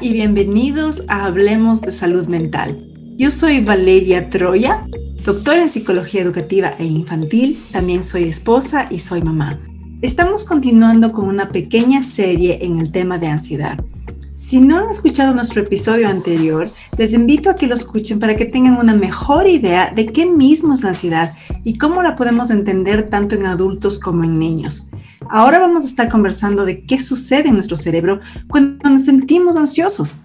Y bienvenidos a Hablemos de Salud Mental. Yo soy Valeria Troya, doctora en psicología educativa e infantil, también soy esposa y soy mamá. Estamos continuando con una pequeña serie en el tema de ansiedad. Si no han escuchado nuestro episodio anterior, les invito a que lo escuchen para que tengan una mejor idea de qué mismo es la ansiedad y cómo la podemos entender tanto en adultos como en niños. Ahora vamos a estar conversando de qué sucede en nuestro cerebro cuando nos sentimos ansiosos.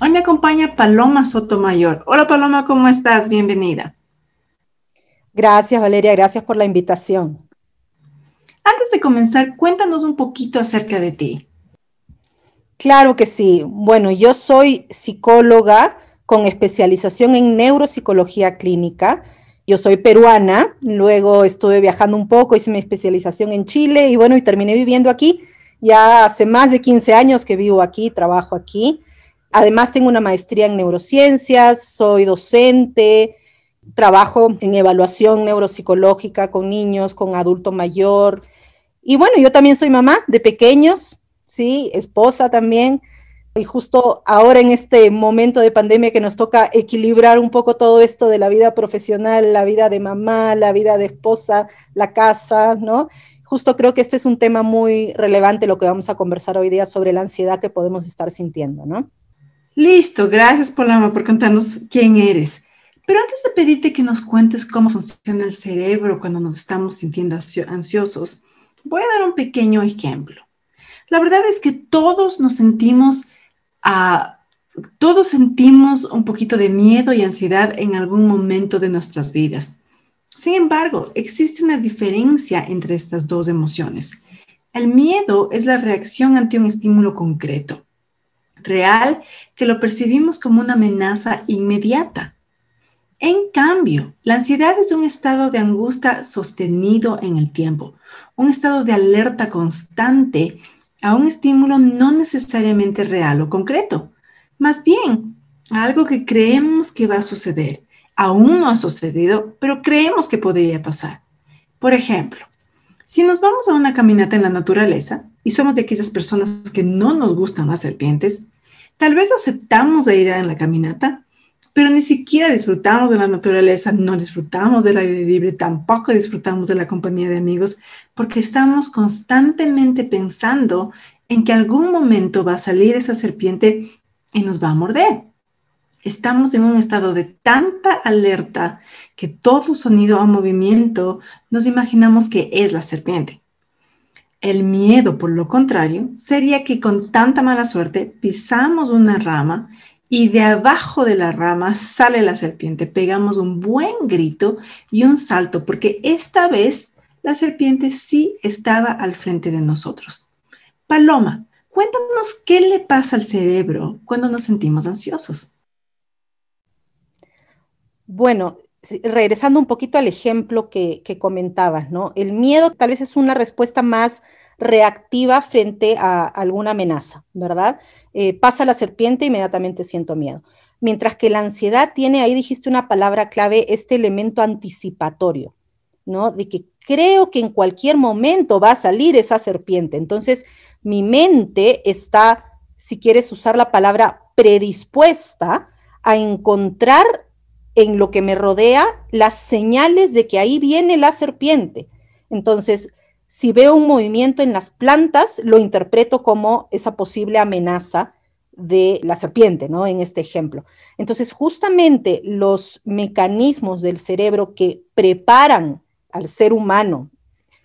Hoy me acompaña Paloma Sotomayor. Hola Paloma, ¿cómo estás? Bienvenida. Gracias Valeria, gracias por la invitación. Antes de comenzar, cuéntanos un poquito acerca de ti. Claro que sí. Bueno, yo soy psicóloga con especialización en neuropsicología clínica yo soy peruana, luego estuve viajando un poco, hice mi especialización en Chile y bueno, y terminé viviendo aquí. Ya hace más de 15 años que vivo aquí, trabajo aquí. Además tengo una maestría en neurociencias, soy docente, trabajo en evaluación neuropsicológica con niños, con adulto mayor. Y bueno, yo también soy mamá de pequeños, sí, esposa también. Y justo ahora en este momento de pandemia que nos toca equilibrar un poco todo esto de la vida profesional, la vida de mamá, la vida de esposa, la casa, ¿no? Justo creo que este es un tema muy relevante lo que vamos a conversar hoy día sobre la ansiedad que podemos estar sintiendo, ¿no? Listo, gracias Paloma por contarnos quién eres. Pero antes de pedirte que nos cuentes cómo funciona el cerebro cuando nos estamos sintiendo ansiosos, voy a dar un pequeño ejemplo. La verdad es que todos nos sentimos todos sentimos un poquito de miedo y ansiedad en algún momento de nuestras vidas. Sin embargo, existe una diferencia entre estas dos emociones. El miedo es la reacción ante un estímulo concreto, real, que lo percibimos como una amenaza inmediata. En cambio, la ansiedad es un estado de angustia sostenido en el tiempo, un estado de alerta constante a un estímulo no necesariamente real o concreto, más bien algo que creemos que va a suceder. Aún no ha sucedido, pero creemos que podría pasar. Por ejemplo, si nos vamos a una caminata en la naturaleza y somos de aquellas personas que no nos gustan las serpientes, tal vez aceptamos de ir en la caminata, pero ni siquiera disfrutamos de la naturaleza, no disfrutamos del aire libre, tampoco disfrutamos de la compañía de amigos, porque estamos constantemente pensando en que algún momento va a salir esa serpiente y nos va a morder. Estamos en un estado de tanta alerta que todo sonido o movimiento nos imaginamos que es la serpiente. El miedo, por lo contrario, sería que con tanta mala suerte pisamos una rama y de abajo de la rama sale la serpiente. Pegamos un buen grito y un salto porque esta vez la serpiente sí estaba al frente de nosotros. Paloma, cuéntanos qué le pasa al cerebro cuando nos sentimos ansiosos. Bueno, regresando un poquito al ejemplo que, que comentabas, ¿no? El miedo tal vez es una respuesta más reactiva frente a alguna amenaza, ¿verdad? Eh, pasa la serpiente, inmediatamente siento miedo. Mientras que la ansiedad tiene, ahí dijiste una palabra clave, este elemento anticipatorio, ¿no? De que creo que en cualquier momento va a salir esa serpiente. Entonces, mi mente está, si quieres usar la palabra, predispuesta a encontrar en lo que me rodea las señales de que ahí viene la serpiente. Entonces, si veo un movimiento en las plantas, lo interpreto como esa posible amenaza de la serpiente, ¿no? En este ejemplo. Entonces, justamente los mecanismos del cerebro que preparan al ser humano,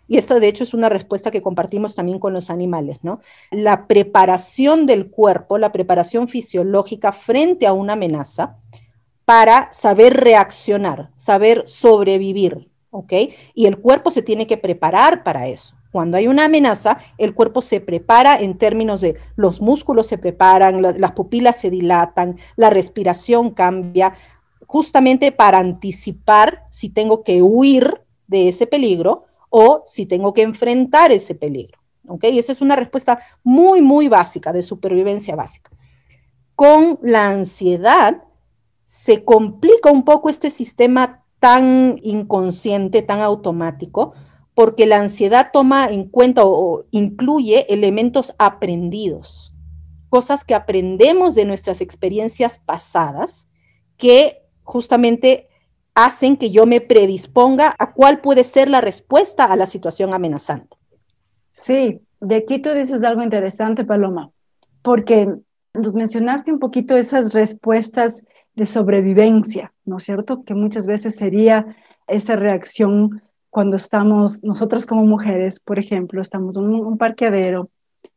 y esto de hecho es una respuesta que compartimos también con los animales, ¿no? La preparación del cuerpo, la preparación fisiológica frente a una amenaza para saber reaccionar, saber sobrevivir, ¿ok? Y el cuerpo se tiene que preparar para eso. Cuando hay una amenaza, el cuerpo se prepara en términos de los músculos se preparan, las pupilas se dilatan, la respiración cambia, justamente para anticipar si tengo que huir de ese peligro o si tengo que enfrentar ese peligro. ¿ok? Y esa es una respuesta muy, muy básica, de supervivencia básica. Con la ansiedad se complica un poco este sistema tan inconsciente, tan automático, porque la ansiedad toma en cuenta o, incluye elementos aprendidos. cosas que aprendemos de nuestras experiencias pasadas que justamente hacen que yo me predisponga a cuál puede ser la respuesta a la situación amenazante. Sí, de aquí tú dices algo interesante, Paloma, porque nos mencionaste un poquito esas respuestas de sobrevivencia, ¿no es cierto? Que muchas veces sería esa reacción cuando estamos, nosotras como mujeres, por ejemplo, estamos en un, parqueadero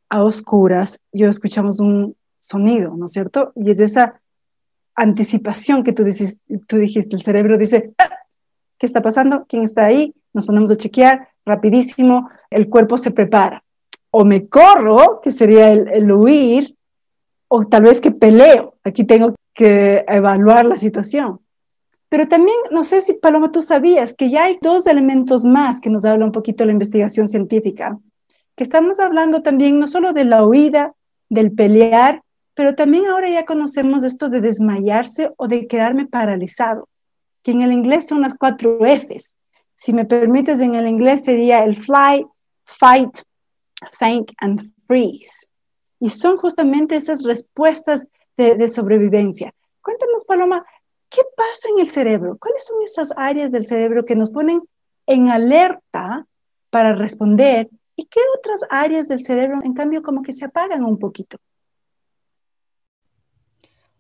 a oscuras, yo escuchamos un sonido, ¿no es cierto? Y es esa anticipación que tú, dices, tú dijiste, el cerebro dice, ah, ¿qué está pasando? ¿Quién está ahí? Nos ponemos a chequear rapidísimo, el cuerpo se prepara. O me corro, que sería el, el huir, o tal vez que peleo. Aquí tengo que evaluar la situación. Pero también, no sé si Paloma, tú sabías que ya hay dos elementos más que nos habla un poquito la investigación científica, que estamos hablando también no solo de la huida, del pelear, pero también ahora ya conocemos esto de desmayarse o de quedarme paralizado, que en el inglés son las cuatro Fs. Si me permites, en el inglés sería el fly, fight, faint and freeze. Y son justamente esas respuestas de, sobrevivencia. Cuéntanos, Paloma, ¿Qué pasa en el cerebro? ¿Cuáles son esas áreas del cerebro que nos ponen en alerta para responder? ¿Y qué otras áreas del cerebro, en cambio, como que se apagan un poquito?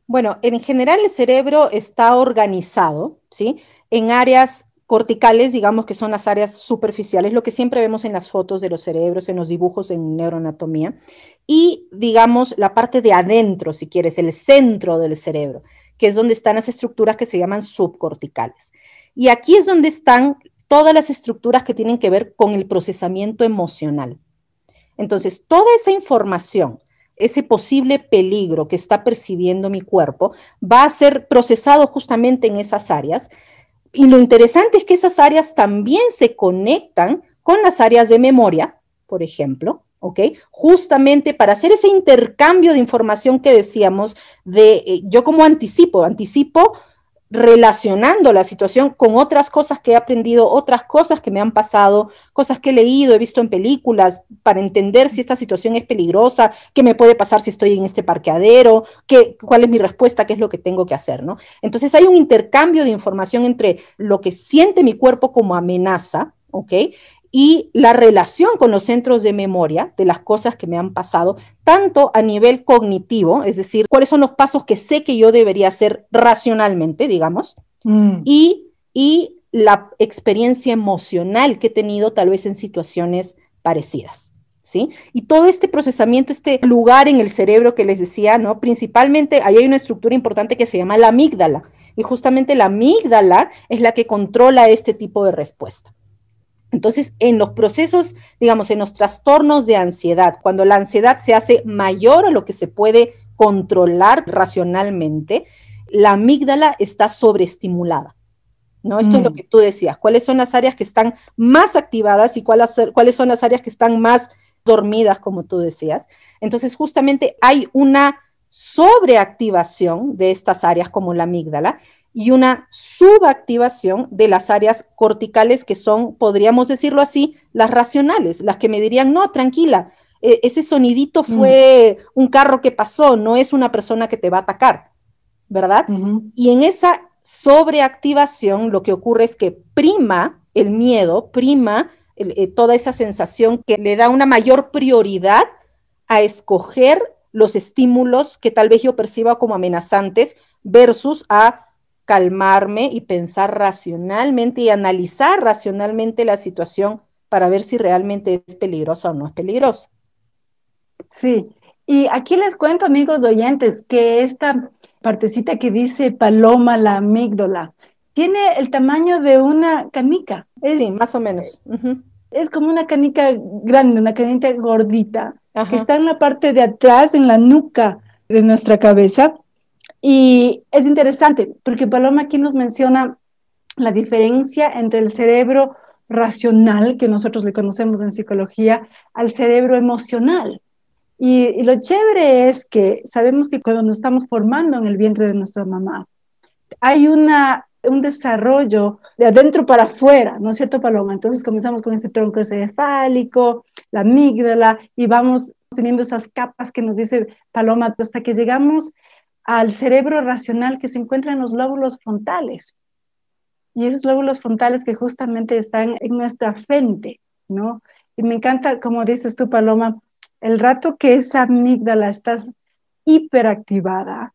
Bueno, en general el cerebro está organizado, ¿sí? En áreas corticales, digamos que son las áreas superficiales, lo que siempre vemos en las fotos de los cerebros, en los dibujos en neuroanatomía, y digamos la parte de adentro, si quieres, el centro del cerebro, que es donde están las estructuras que se llaman subcorticales. Y aquí es donde están todas las estructuras que tienen que ver con el procesamiento emocional. Entonces, toda esa información, ese posible peligro que está percibiendo mi cuerpo, va a ser procesado justamente en esas áreas. Y lo interesante es que esas áreas también se conectan con las áreas de memoria, por ejemplo, ¿ok? Justamente para hacer ese intercambio de información que decíamos de eh, yo como anticipo, anticipo relacionando la situación con otras cosas que he aprendido, otras cosas que me han pasado, cosas que he leído, he visto en películas, para entender si esta situación es peligrosa, qué me puede pasar si estoy en este parqueadero, qué, cuál es mi respuesta, qué es lo que tengo que hacer, ¿no? Entonces hay un intercambio de información entre lo que siente mi cuerpo como amenaza, ¿ok? Y la relación con los centros de memoria de las cosas que me han pasado, tanto a nivel cognitivo, es decir, cuáles son los pasos que sé que yo debería hacer racionalmente, digamos, mm. y, y la experiencia emocional que he tenido tal vez en situaciones parecidas. ¿Sí? Y todo este procesamiento, este lugar en el cerebro que les decía, ¿no? Principalmente, ahí hay una estructura importante que se llama la amígdala. Y justamente la amígdala es la que controla este tipo de respuesta. Entonces, en los procesos, digamos, en los trastornos de ansiedad, cuando la ansiedad se hace mayor a lo que se puede controlar racionalmente, la amígdala está sobreestimulada. ¿No? Esto es lo mm. que tú decías. ¿Cuáles son las áreas que están más activadas y cuáles, cuáles son las áreas que están más dormidas, como tú decías? Entonces, justamente hay una sobreactivación de estas áreas como la amígdala y una subactivación de las áreas corticales que son, podríamos decirlo así, las racionales, las que me dirían, no, tranquila, e, ese sonidito mm. fue un carro que pasó, no es una persona que te va a atacar, ¿verdad? Y en esa sobreactivación lo que ocurre es que prima el miedo, prima eh, toda esa sensación que le da una mayor prioridad a escoger los estímulos que tal vez yo perciba como amenazantes versus a calmarme y pensar racionalmente y analizar racionalmente la situación para ver si realmente es peligrosa o no es peligrosa. Sí, y aquí les cuento, amigos oyentes, que esta partecita que dice paloma, la amígdala, tiene el tamaño de una canica. sí, más o menos. Es como una canica grande, una canica gordita, que está en la parte de atrás, en la nuca de nuestra cabeza, y es interesante porque Paloma aquí nos menciona la diferencia entre el cerebro racional, que nosotros le conocemos en psicología, al cerebro emocional. Y, lo chévere es que sabemos que cuando nos estamos formando en el vientre de nuestra mamá, hay una, un desarrollo de adentro para afuera, ¿no es cierto, Paloma? Entonces comenzamos con este tronco encefálico, la amígdala, y vamos teniendo esas capas que nos dice Paloma hasta que llegamos al cerebro racional que se encuentra en los lóbulos frontales. Y esos lóbulos frontales que justamente están en nuestra frente, ¿no? Y me encanta, como dices tú, Paloma, el rato que esa amígdala está hiperactivada,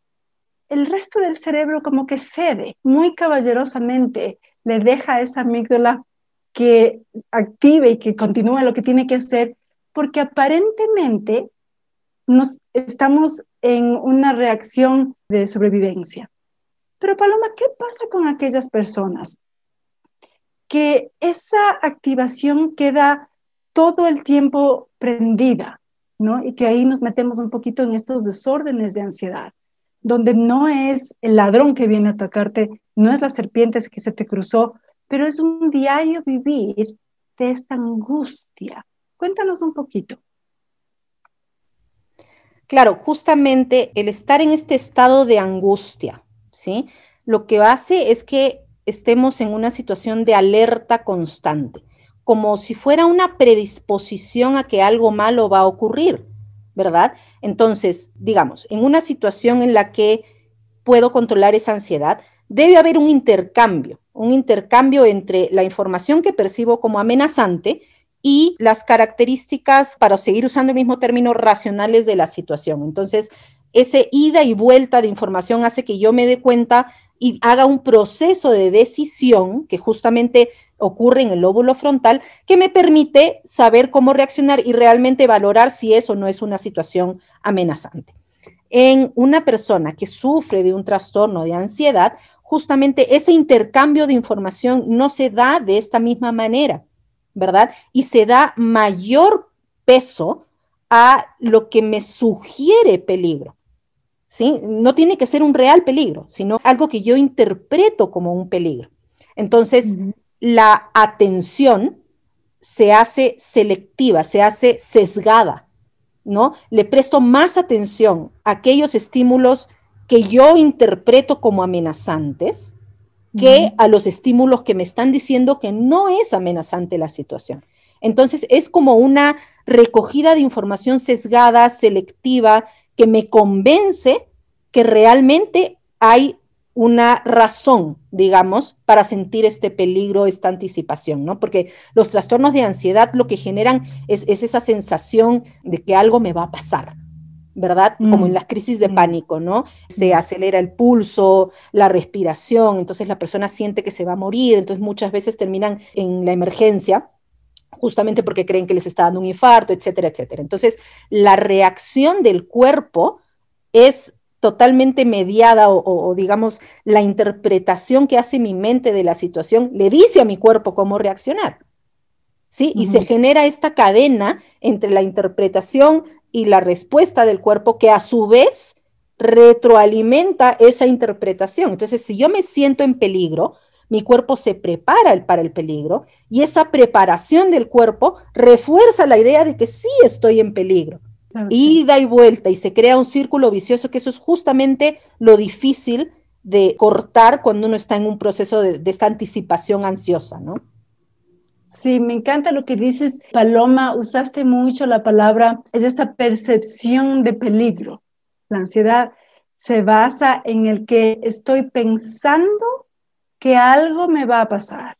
el resto del cerebro como que cede muy caballerosamente, le deja a esa amígdala que active y que continúe lo que tiene que hacer, porque aparentemente nos estamos en una reacción de sobrevivencia. Pero Paloma, ¿qué pasa con aquellas personas que esa activación queda todo el tiempo prendida, ¿no? Y que ahí nos metemos un poquito en estos desórdenes de ansiedad, donde no es el ladrón que viene a atacarte, no es la serpiente que se te cruzó, pero es un diario vivir de esta angustia. Cuéntanos un poquito. Claro, justamente el estar en este estado de angustia, ¿sí? Lo que hace es que estemos en una situación de alerta constante, como si fuera una predisposición a que algo malo va a ocurrir, ¿verdad? Entonces, digamos, en una situación en la que puedo controlar esa ansiedad, debe haber un intercambio, un intercambio entre la información que percibo como amenazante y las características, para seguir usando el mismo término, racionales de la situación. Entonces, ese ida y vuelta de información hace que yo me dé cuenta y haga un proceso de decisión que justamente ocurre en el lóbulo frontal que me permite saber cómo reaccionar y realmente valorar si eso no es una situación amenazante en una persona que sufre de un trastorno de ansiedad, justamente ese intercambio de información no se da de esta misma manera, ¿verdad? Y se da mayor peso a lo que me sugiere peligro. ¿Sí? No tiene que ser un real peligro, sino algo que yo interpreto como un peligro. Entonces, la atención se hace selectiva, se hace sesgada ¿no? Le presto más atención a aquellos estímulos que yo interpreto como amenazantes que a los estímulos que me están diciendo que no es amenazante la situación. Entonces es como una recogida de información sesgada, selectiva, que me convence que realmente hay una razón, digamos, para sentir este peligro, esta anticipación, ¿no? Porque los trastornos de ansiedad lo que generan es, esa sensación de que algo me va a pasar, ¿verdad? Como en mm. las crisis de mm. pánico, ¿no? Se acelera el pulso, la respiración, entonces la persona siente que se va a morir, entonces muchas veces terminan en la emergencia justamente porque creen que les está dando un infarto, etcétera, etcétera. Entonces, la reacción del cuerpo es totalmente mediada o, digamos la interpretación que hace mi mente de la situación le dice a mi cuerpo cómo reaccionar. ¿Sí? Y se genera esta cadena entre la interpretación y la respuesta del cuerpo que a su vez retroalimenta esa interpretación. Entonces, si yo me siento en peligro, mi cuerpo se prepara para el peligro y esa preparación del cuerpo refuerza la idea de que sí estoy en peligro ida y vuelta, y se crea un círculo vicioso, que eso es justamente lo difícil de cortar cuando uno está en un proceso de, esta anticipación ansiosa, ¿no? Sí, me encanta lo que dices, Paloma, usaste mucho la palabra, es esta percepción de peligro. La ansiedad se basa en el que estoy pensando que algo me va a pasar.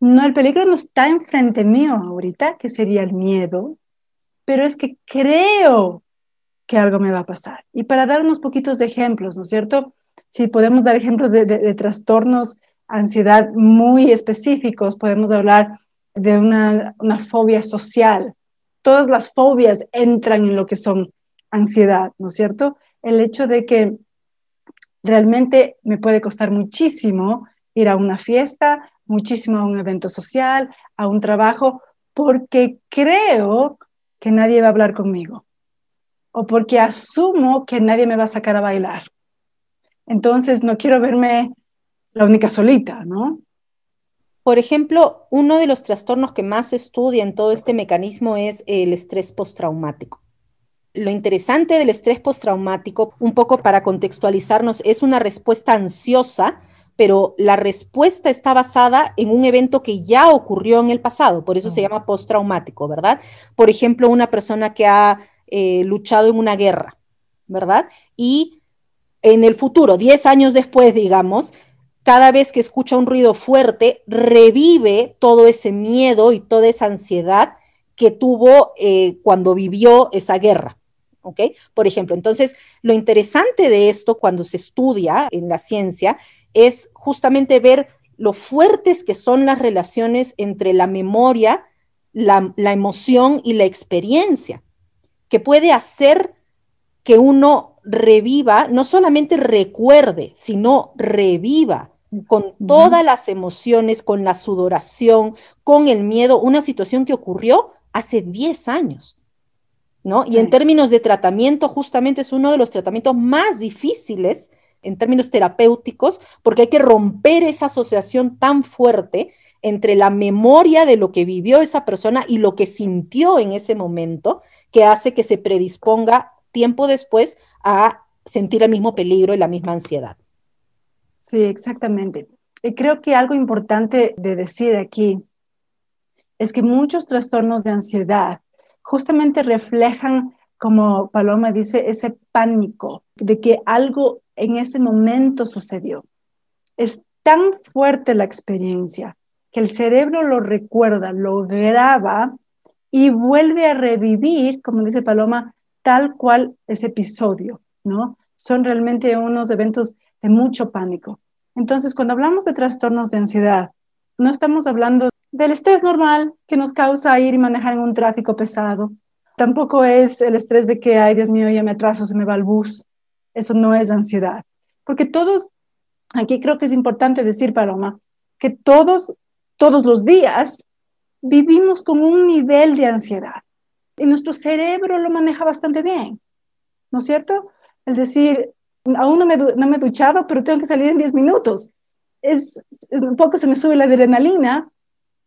No, el peligro no está enfrente mío ahorita, que sería el miedo, pero es que creo que algo me va a pasar. Y para dar unos poquitos de ejemplos, ¿no es cierto? Si podemos dar ejemplos de, trastornos, ansiedad muy específicos, podemos hablar de una, una fobia social. Todas las fobias entran en lo que son ansiedad, ¿no es cierto? El hecho de que realmente me puede costar muchísimo ir a una fiesta, muchísimo a un evento social, a un trabajo, porque creo que nadie va a hablar conmigo o porque asumo que nadie me va a sacar a bailar. Entonces no quiero verme la única solita, ¿no? Por ejemplo, uno de los trastornos que más se estudia en todo este mecanismo es el estrés postraumático. Lo interesante del estrés postraumático, un poco para contextualizarnos, es una respuesta ansiosa pero la respuesta está basada en un evento que ya ocurrió en el pasado, por eso se llama postraumático, ¿verdad? Por ejemplo, una persona que ha eh, luchado en una guerra, ¿verdad? Y en el futuro, 10 años después, digamos, cada vez que escucha un ruido fuerte, revive todo ese miedo y toda esa ansiedad que tuvo eh, cuando vivió esa guerra. ¿Ok? Por ejemplo, entonces, lo interesante de esto cuando se estudia en la ciencia es justamente ver lo fuertes que son las relaciones entre la memoria, la, la emoción y la experiencia, que puede hacer que uno reviva, no solamente recuerde, sino reviva con todas las emociones, con la sudoración, con el miedo, una situación que ocurrió hace 10 años. ¿No? Y en términos de tratamiento, justamente es uno de los tratamientos más difíciles en términos terapéuticos, porque hay que romper esa asociación tan fuerte entre la memoria de lo que vivió esa persona y lo que sintió en ese momento, que hace que se predisponga tiempo después a sentir el mismo peligro y la misma ansiedad. Sí, exactamente. Y creo que algo importante de decir aquí es que muchos trastornos de ansiedad justamente reflejan, como Paloma dice, ese pánico de que algo en ese momento sucedió. Es tan fuerte la experiencia que el cerebro lo recuerda, lo graba y vuelve a revivir, como dice Paloma, tal cual ese episodio, ¿no? Son realmente unos eventos de mucho pánico. Entonces, cuando hablamos de trastornos de ansiedad, no estamos hablando del estrés normal que nos causa ir y manejar en un tráfico pesado. Tampoco es el estrés de que, ay Dios mío, ya me atraso, se me va el bus. Eso no es ansiedad. Porque todos, aquí creo que es importante decir, Paloma, que todos, todos los días vivimos con un nivel de ansiedad. Y nuestro cerebro lo maneja bastante bien, ¿no es cierto? Es decir, aún no me, no me he duchado, pero tengo que salir en 10 minutos. Es, un poco se me sube la adrenalina,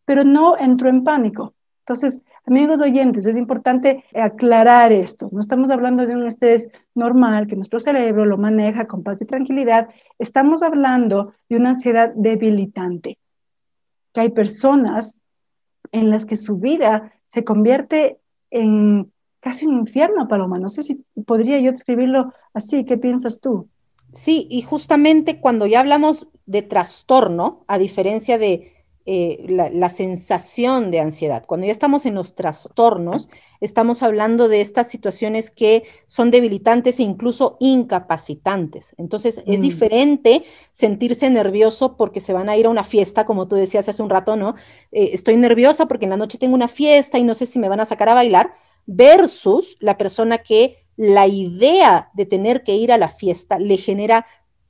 pero no entro en pánico. Entonces, amigos oyentes, es importante aclarar esto. No estamos hablando de un estrés normal que nuestro cerebro lo maneja con paz y tranquilidad. Estamos hablando de una ansiedad debilitante. Que hay personas en las que su vida se convierte en casi un infierno, Paloma. No sé si podría yo describirlo así. ¿Qué piensas tú? Sí, y justamente cuando ya hablamos de trastorno, a diferencia de eh, la, sensación de ansiedad, cuando ya estamos en los trastornos, estamos hablando de estas situaciones que son debilitantes e incluso incapacitantes. Entonces, es mm. diferente sentirse nervioso porque se van a ir a una fiesta, como tú decías hace un rato, ¿no? Eh, estoy nerviosa porque en la noche tengo una fiesta y no sé si me van a sacar a bailar versus la persona que la idea de tener que ir a la fiesta le genera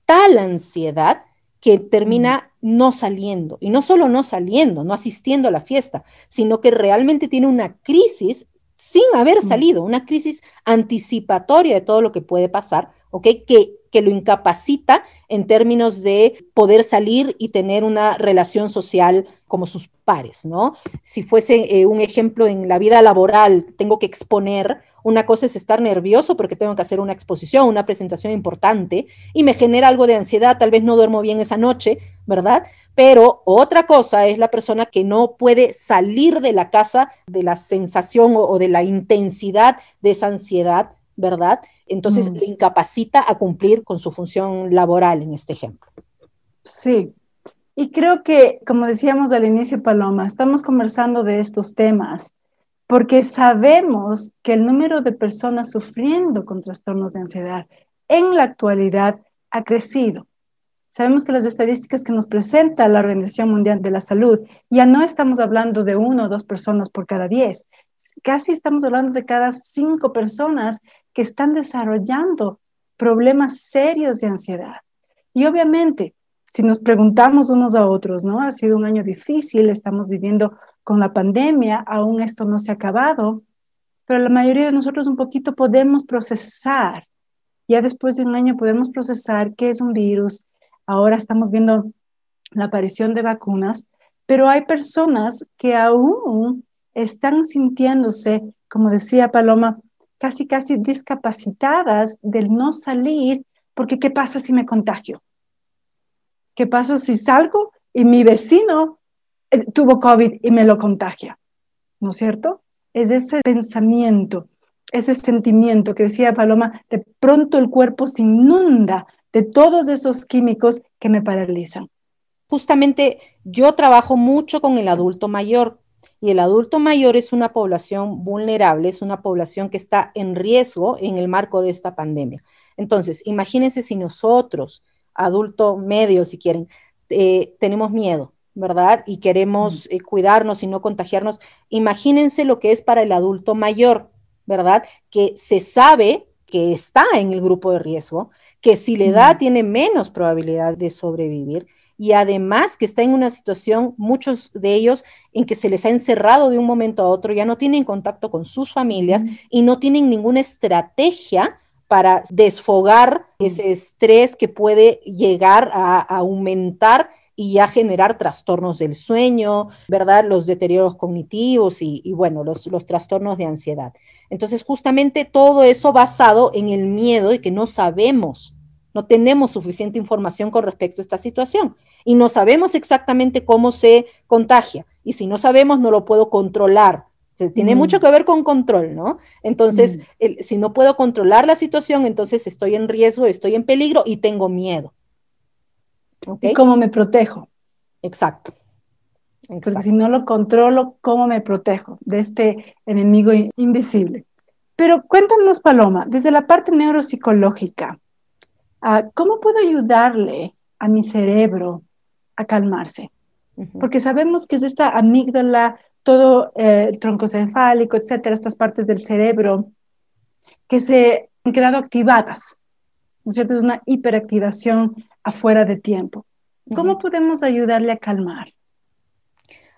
tal ansiedad que termina no saliendo. Y no solo no saliendo, no asistiendo a la fiesta, sino que realmente tiene una crisis sin haber salido, una crisis anticipatoria de todo lo que puede pasar, ¿ok? Que, que lo incapacita en términos de poder salir y tener una relación social como sus pares, ¿no? Si fuese eh, un ejemplo en la vida laboral, tengo que exponer, una cosa es estar nervioso porque tengo que hacer una exposición, una presentación importante y me genera algo de ansiedad, tal vez no duermo bien esa noche, ¿verdad? Pero otra cosa es la persona que no puede salir de la casa de la sensación o, de la intensidad de esa ansiedad, ¿verdad? Entonces mm. le incapacita a cumplir con su función laboral en este ejemplo. Sí, y creo que, como decíamos al inicio, Paloma, estamos conversando de estos temas porque sabemos que el número de personas sufriendo con trastornos de ansiedad en la actualidad ha crecido. Sabemos que las estadísticas que nos presenta la Organización Mundial de la Salud, ya no estamos hablando de uno o dos personas por cada diez, casi estamos hablando de cada cinco personas que están desarrollando problemas serios de ansiedad. Y obviamente, si nos preguntamos unos a otros, ¿no? Ha sido un año difícil, estamos viviendo con la pandemia, aún esto no se ha acabado, pero la mayoría de nosotros un poquito podemos procesar. Ya después de un año podemos procesar qué es un virus. Ahora estamos viendo la aparición de vacunas, pero hay personas que aún están sintiéndose, como decía Paloma, casi, casi discapacitadas del no salir, porque ¿qué pasa si me contagio? ¿Qué pasa si salgo y mi vecino eh, tuvo COVID y me lo contagia? ¿No es cierto? Es ese pensamiento. ese sentimiento que decía Paloma, de pronto el cuerpo se inunda de todos esos químicos que me paralizan. Justamente yo trabajo mucho con el adulto mayor y el adulto mayor es una población vulnerable, es una población que está en riesgo en el marco de esta pandemia. Entonces, imagínense si nosotros, adulto medio, si quieren, eh, tenemos miedo, ¿verdad? Y queremos eh, cuidarnos y no contagiarnos. Imagínense lo que es para el adulto mayor, ¿verdad? Que se sabe que está en el grupo de riesgo, que si le da tiene menos probabilidad de sobrevivir y además que está en una situación, muchos de ellos, en que se les ha encerrado de un momento a otro, ya no tienen contacto con sus familias y no tienen ninguna estrategia para desfogar ese estrés que puede llegar a, aumentar y a generar trastornos del sueño, ¿verdad? Los deterioros cognitivos y, bueno, los, los, trastornos de ansiedad. Entonces, justamente todo eso basado en el miedo y que no sabemos, no tenemos suficiente información con respecto a esta situación y no sabemos exactamente cómo se contagia. Y si no sabemos, no lo puedo controlar. tiene mm. mucho que ver con control, ¿no? Entonces, mm. si no puedo controlar la situación, entonces estoy en riesgo, estoy en peligro y tengo miedo. ¿Y cómo me protejo? Exacto. Porque si no lo controlo, ¿cómo me protejo de este enemigo invisible? Pero cuéntanos, Paloma, desde la parte neuropsicológica, ah, ¿cómo puedo ayudarle a mi cerebro a calmarse? Porque sabemos que es esta amígdala, todo eh, el tronco cefálico, etcétera, estas partes del cerebro que se han quedado activadas. ¿No es cierto? Es una hiperactivación afuera de tiempo. ¿Cómo podemos ayudarle a calmar?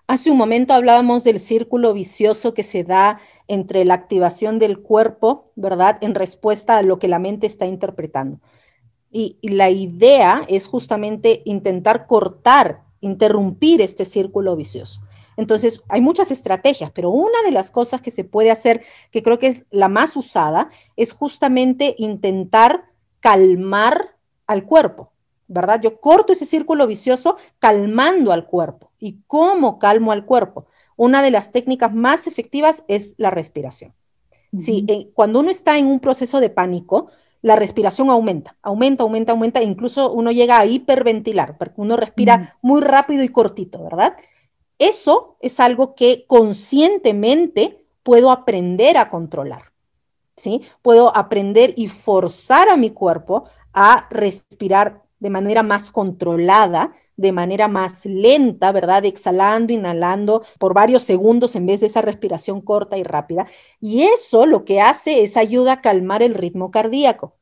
Hace un momento hablábamos del círculo vicioso que se da entre la activación del cuerpo, ¿verdad? En respuesta a lo que la mente está interpretando. Y, la idea es justamente intentar cortar, interrumpir este círculo vicioso. Entonces, hay muchas estrategias, pero una de las cosas que se puede hacer, que creo que es la más usada, es justamente intentar calmar al cuerpo. ¿verdad? Yo corto ese círculo vicioso calmando al cuerpo. ¿Y cómo calmo al cuerpo? Una de las técnicas más efectivas es la respiración. Si eh, cuando uno está en un proceso de pánico, la respiración aumenta, aumenta, aumenta, aumenta, e incluso uno llega a hiperventilar, porque uno respira muy rápido y cortito, ¿verdad? Eso es algo que conscientemente puedo aprender a controlar, ¿sí? Puedo aprender y forzar a mi cuerpo a respirar de manera más controlada, de manera más lenta, ¿verdad? Exhalando, inhalando por varios segundos en vez de esa respiración corta y rápida. Y eso lo que hace es ayuda a calmar el ritmo cardíaco,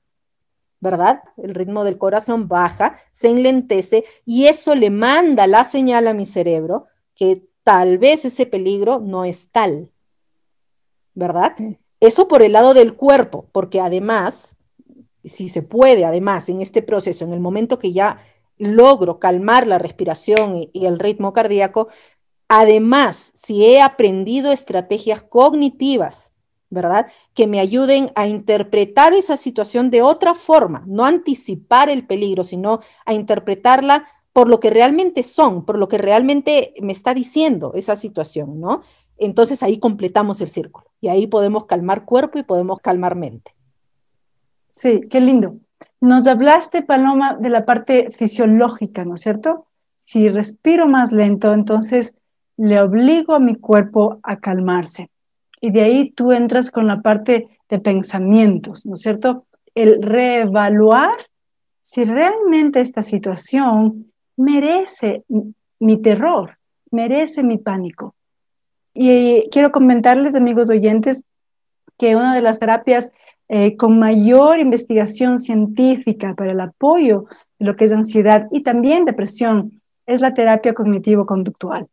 ¿verdad? El ritmo del corazón baja, se enlentece y eso le manda la señal a mi cerebro que tal vez ese peligro no es tal, ¿verdad? Eso por el lado del cuerpo, porque además si se puede, además, en este proceso, en el momento que ya logro calmar la respiración y, el ritmo cardíaco, además, si he aprendido estrategias cognitivas, ¿verdad? Que me ayuden a interpretar esa situación de otra forma, no anticipar el peligro, sino a interpretarla por lo que realmente son, por lo que realmente me está diciendo esa situación, ¿no? Entonces ahí completamos el círculo y ahí podemos calmar cuerpo y podemos calmar mente. Sí, qué lindo. Nos hablaste, Paloma, de la parte fisiológica, ¿no es cierto? Si respiro más lento, entonces le obligo a mi cuerpo a calmarse. Y de ahí tú entras con la parte de pensamientos, ¿no es cierto? El reevaluar si realmente esta situación merece mi terror, merece mi pánico. Y quiero comentarles, amigos oyentes, que una de las terapias eh, con mayor investigación científica para el apoyo de lo que es ansiedad y también depresión es la terapia cognitivo-conductual,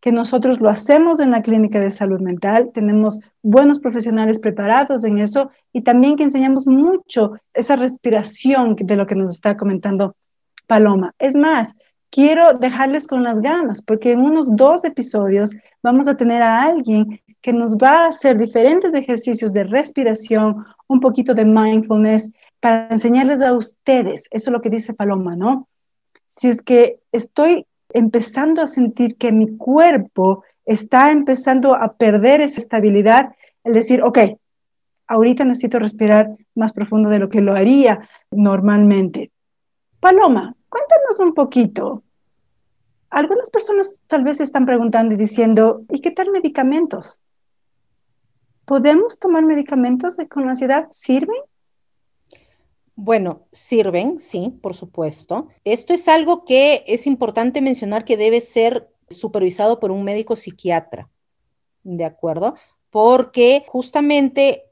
que nosotros lo hacemos en la clínica de salud mental, tenemos buenos profesionales preparados en eso y también que enseñamos mucho esa respiración de lo que nos está comentando Paloma. Es más, quiero dejarles con las ganas, porque en unos dos episodios vamos a tener a alguien que nos va a hacer diferentes ejercicios de respiración, un poquito de mindfulness, para enseñarles a ustedes, eso es lo que dice Paloma, ¿no? Si es que estoy empezando a sentir que mi cuerpo está empezando a perder esa estabilidad, el decir, ok, ahorita necesito respirar más profundo de lo que lo haría normalmente. Paloma, cuéntanos un poquito. Algunas personas tal vez están preguntando y diciendo, ¿y qué tal medicamentos? ¿Podemos tomar medicamentos con ansiedad? ¿Sirven? Bueno, sirven, sí, por supuesto. Esto es algo que es importante mencionar que debe ser supervisado por un médico psiquiatra, ¿de acuerdo? Porque justamente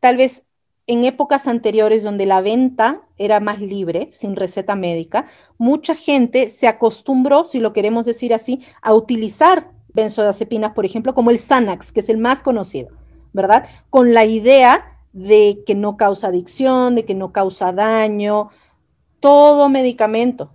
tal vez en épocas anteriores donde la venta era más libre, sin receta médica, mucha gente se acostumbró, si lo queremos decir así, a utilizar benzodiazepinas, por ejemplo, como el Xanax, que es el más conocido, ¿verdad? Con la idea de que no causa adicción, de que no causa daño. Todo medicamento,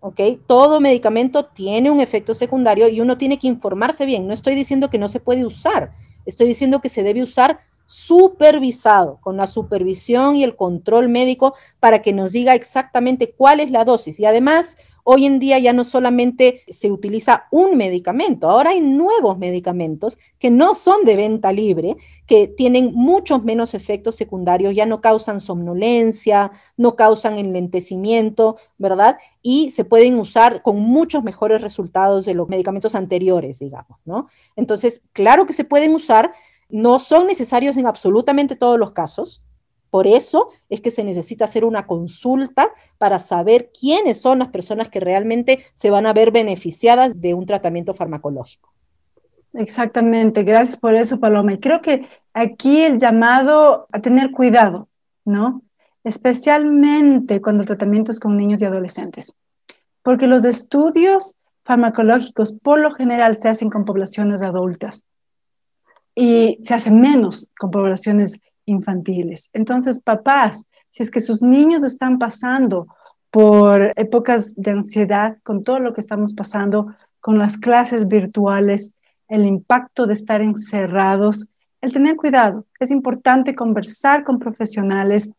¿ok? Todo medicamento tiene un efecto secundario y uno tiene que informarse bien. No estoy diciendo que no se puede usar, estoy diciendo que se debe usar supervisado, con la supervisión y el control médico para que nos diga exactamente cuál es la dosis. Y además, hoy en día ya no solamente se utiliza un medicamento, ahora hay nuevos medicamentos que no son de venta libre, que tienen muchos menos efectos secundarios, ya no causan somnolencia, no causan enlentecimiento, ¿verdad? Y se pueden usar con muchos mejores resultados de los medicamentos anteriores, digamos, ¿no? Entonces, claro que se pueden usar no son necesarios en absolutamente todos los casos. Por eso es que se necesita hacer una consulta para saber quiénes son las personas que realmente se van a ver beneficiadas de un tratamiento farmacológico. Exactamente, gracias por eso, Paloma. Y creo que aquí el llamado a tener cuidado, ¿no? Especialmente cuando el tratamiento es con niños y adolescentes, porque los estudios farmacológicos por lo general se hacen con poblaciones adultas y se hace menos con poblaciones infantiles. Entonces, papás, si es que sus niños están pasando por épocas de ansiedad, con todo lo que estamos pasando, con las clases virtuales, el impacto de estar encerrados, el tener cuidado. Es importante conversar con profesionales.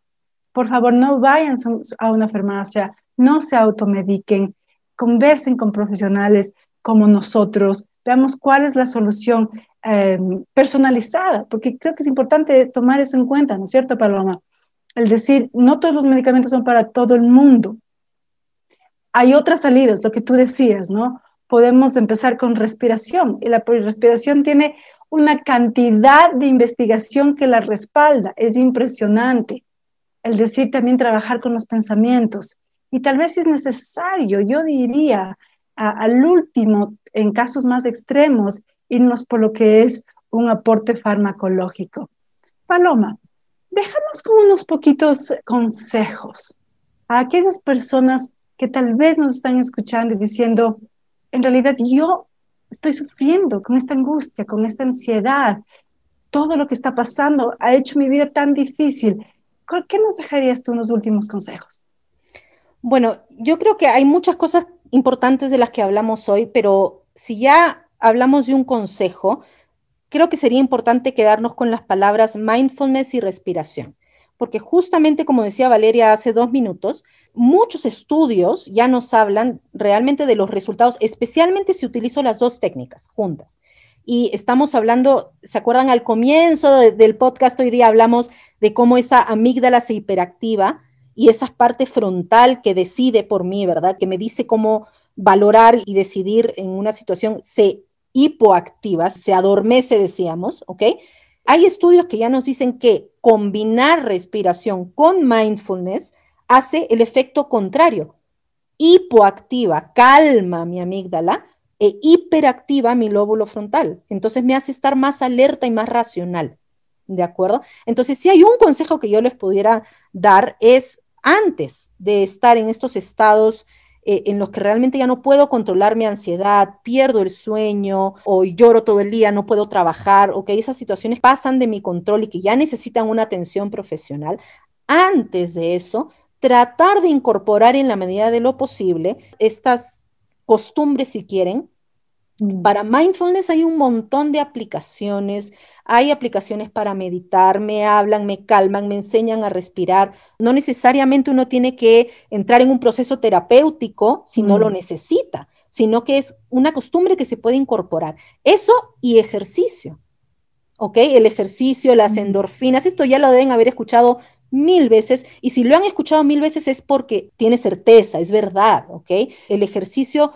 Por favor, no vayan a una farmacia, no se automediquen, conversen con profesionales como nosotros, veamos cuál es la solución. Em, personalizada, porque creo que es importante tomar eso en cuenta, ¿no es cierto, Paloma? El decir, no todos los medicamentos son para todo el mundo. Hay otras salidas, lo que tú decías, ¿no? Podemos empezar con respiración y la respiración tiene una cantidad de investigación que la respalda, es impresionante. El decir también trabajar con los pensamientos y tal vez es necesario, yo diría, al último, en casos más extremos, irnos por lo que es un aporte farmacológico. Paloma, déjanos con unos poquitos consejos a aquellas personas que tal vez nos están escuchando y diciendo, en realidad yo estoy sufriendo con esta angustia, con esta ansiedad, todo lo que está pasando ha hecho mi vida tan difícil. ¿Qué nos dejarías tú unos últimos consejos? Bueno, yo creo que hay muchas cosas importantes de las que hablamos hoy, pero si ya hablamos de un consejo, creo que sería importante quedarnos con las palabras mindfulness y respiración. Porque justamente como decía Valeria hace dos minutos, muchos estudios ya nos hablan realmente de los resultados, especialmente si utilizo las dos técnicas juntas. Y estamos hablando, ¿se acuerdan al comienzo del podcast? Hoy día hablamos de cómo esa amígdala se hiperactiva y esa parte frontal que decide por mí, ¿verdad? Que me dice cómo valorar y decidir en una situación se hipoactivas, se adormece, decíamos, ¿ok? Hay estudios que ya nos dicen que combinar respiración con mindfulness hace el efecto contrario. Hipoactiva, calma mi amígdala e hiperactiva mi lóbulo frontal. Entonces me hace estar más alerta y más racional. ¿De acuerdo? Entonces, si hay un consejo que yo les pudiera dar es antes de estar en estos estados eh, en los que realmente ya no puedo controlar mi ansiedad, pierdo el sueño o lloro todo el día, no puedo trabajar, o que esas situaciones pasan de mi control y que ya necesitan una atención profesional, antes de eso, tratar de incorporar en la medida de lo posible estas costumbres, si quieren. Para mindfulness hay un montón de aplicaciones. Hay aplicaciones para meditar, me hablan, me calman, me enseñan a respirar. No necesariamente uno tiene que entrar en un proceso terapéutico si no lo mm. necesita, sino que es una costumbre que se puede incorporar. Eso y ejercicio. ¿ok? El ejercicio, las endorfinas, esto ya lo deben haber escuchado mil veces y si lo han escuchado mil veces es porque tiene certeza, es verdad, ¿ok? El ejercicio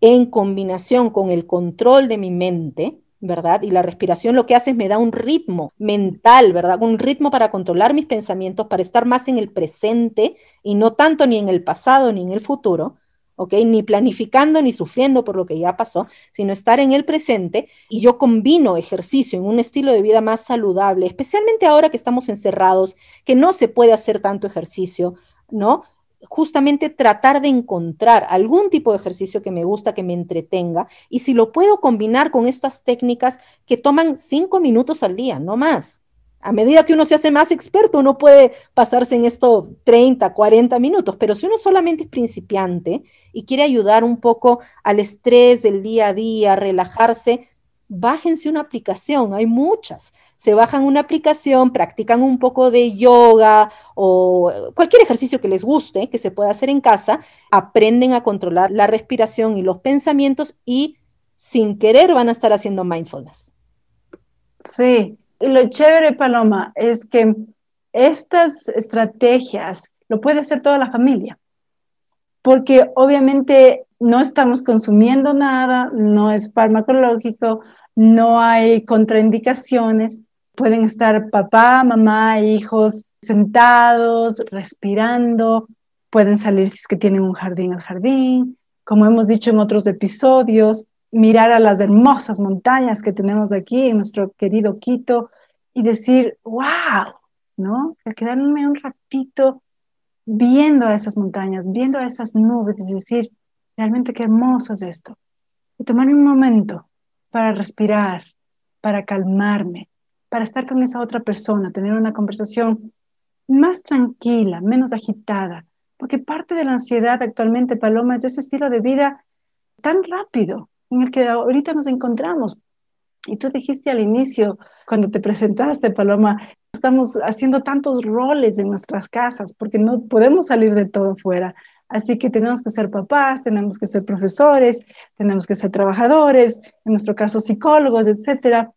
en combinación con el control de mi mente, ¿verdad? Y la respiración lo que hace es me da un ritmo mental, ¿verdad? Un ritmo para controlar mis pensamientos, para estar más en el presente y no tanto ni en el pasado ni en el futuro. ¿ok? Ni planificando ni sufriendo por lo que ya pasó, sino estar en el presente y yo combino ejercicio en un estilo de vida más saludable, especialmente ahora que estamos encerrados, que no se puede hacer tanto ejercicio, ¿no? Justamente tratar de encontrar algún tipo de ejercicio que me gusta, que me entretenga, y si lo puedo combinar con estas técnicas que toman cinco minutos al día, no más. A medida que uno se hace más experto, uno puede pasarse en esto 30, 40 minutos, pero si uno solamente es principiante y quiere ayudar un poco al estrés del día a día, relajarse, bájense una aplicación, hay muchas. Se bajan una aplicación, practican un poco de yoga o cualquier ejercicio que les guste, que se pueda hacer en casa, aprenden a controlar la respiración y los pensamientos y sin querer van a estar haciendo mindfulness. Sí, y lo chévere, Paloma, es que estas estrategias lo puede hacer toda la familia, porque obviamente no estamos consumiendo nada, no es farmacológico, no hay contraindicaciones, pueden estar papá, mamá, hijos sentados, respirando, pueden salir si es que tienen un jardín al jardín, como hemos dicho en otros episodios, mirar a las hermosas montañas que tenemos aquí en nuestro querido Quito y decir, wow, ¿no? Quedarme un ratito viendo a esas montañas, viendo a esas nubes y decir, realmente qué hermoso es esto. Y tomar un momento para respirar, para calmarme, para estar con esa otra persona, tener una conversación más tranquila, menos agitada, porque parte de la ansiedad actualmente, Paloma, es ese estilo de vida tan rápido en el que ahorita nos encontramos. Y tú dijiste al inicio, cuando te presentaste, Paloma, estamos haciendo tantos roles en nuestras casas porque no podemos salir de todo fuera. Así que tenemos que ser papás, tenemos que ser profesores, tenemos que ser trabajadores, en nuestro caso psicólogos, etcétera.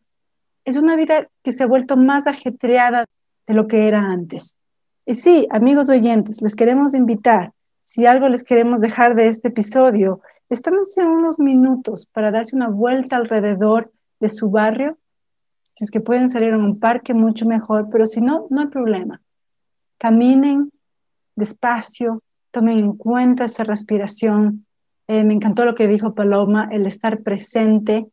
Es una vida que se ha vuelto más ajetreada de lo que era antes. Y sí, amigos oyentes, les queremos invitar, si algo les queremos dejar de este episodio, estómense unos minutos para darse una vuelta alrededor de su barrio. Si es que pueden salir a un parque, mucho mejor, pero si no, no hay problema. Caminen despacio, tomen en cuenta esa respiración. Eh, me encantó lo que dijo Paloma, el estar presente.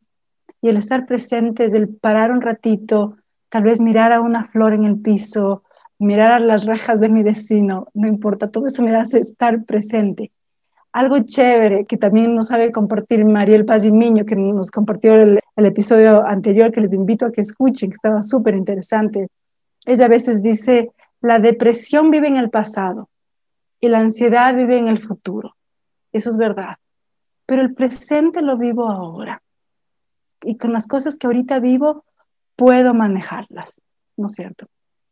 Y el estar presente es el parar un ratito, tal vez mirar a una flor en el piso, mirar a las rejas de mi vecino, no importa, todo eso me hace estar presente. Algo chévere que también nos sabe compartir Mariel Pazimiño, que nos compartió el, el episodio anterior, que les invito a que escuchen, que estaba súper interesante. Ella a veces dice, la depresión vive en el pasado, y la ansiedad vive en el futuro. Eso es verdad. Pero el presente lo vivo ahora. Y con las cosas que ahorita vivo, puedo manejarlas, ¿no es cierto?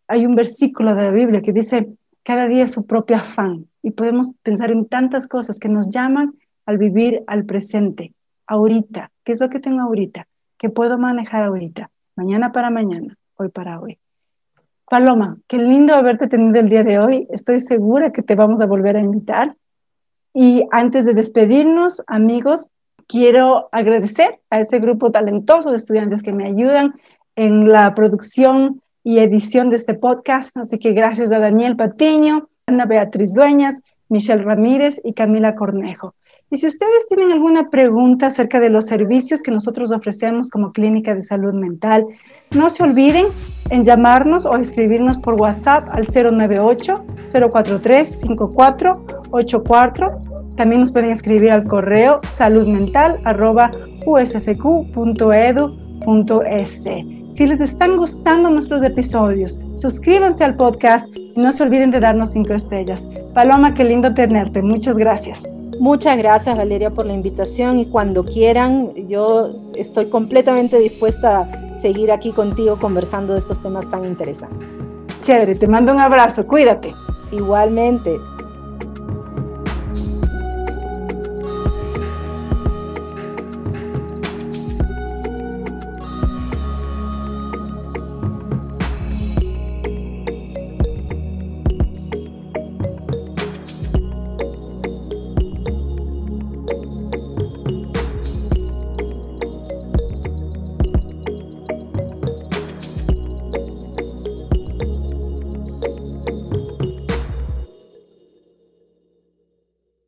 Hay un versículo de la Biblia que dice, cada día su propio afán. Y podemos pensar en tantas cosas que nos llaman al vivir al presente, ahorita. ¿Qué es lo que tengo ahorita? ¿Qué puedo manejar ahorita? Mañana para mañana, hoy para hoy. Paloma, qué lindo haberte tenido el día de hoy. Estoy segura que te vamos a volver a invitar. Y antes de despedirnos, amigos, quiero agradecer a ese grupo talentoso de estudiantes que me ayudan en la producción y edición de este podcast. Así que gracias a Daniel Patiño, Ana Beatriz Dueñas, Michelle Ramírez y Camila Cornejo. Y si ustedes tienen alguna pregunta acerca de los servicios que nosotros ofrecemos como clínica de salud mental, no se olviden en llamarnos o escribirnos por WhatsApp al 098-043-5484. También nos pueden escribir al correo saludmental.usfq.edu.es. Si les están gustando nuestros episodios, suscríbanse al podcast y no se olviden de darnos cinco estrellas. Paloma, qué lindo tenerte. Muchas gracias. Muchas gracias Valeria por la invitación y cuando quieran yo estoy completamente dispuesta a seguir aquí contigo conversando de estos temas tan interesantes. Chévere, te mando un abrazo, cuídate. Igualmente.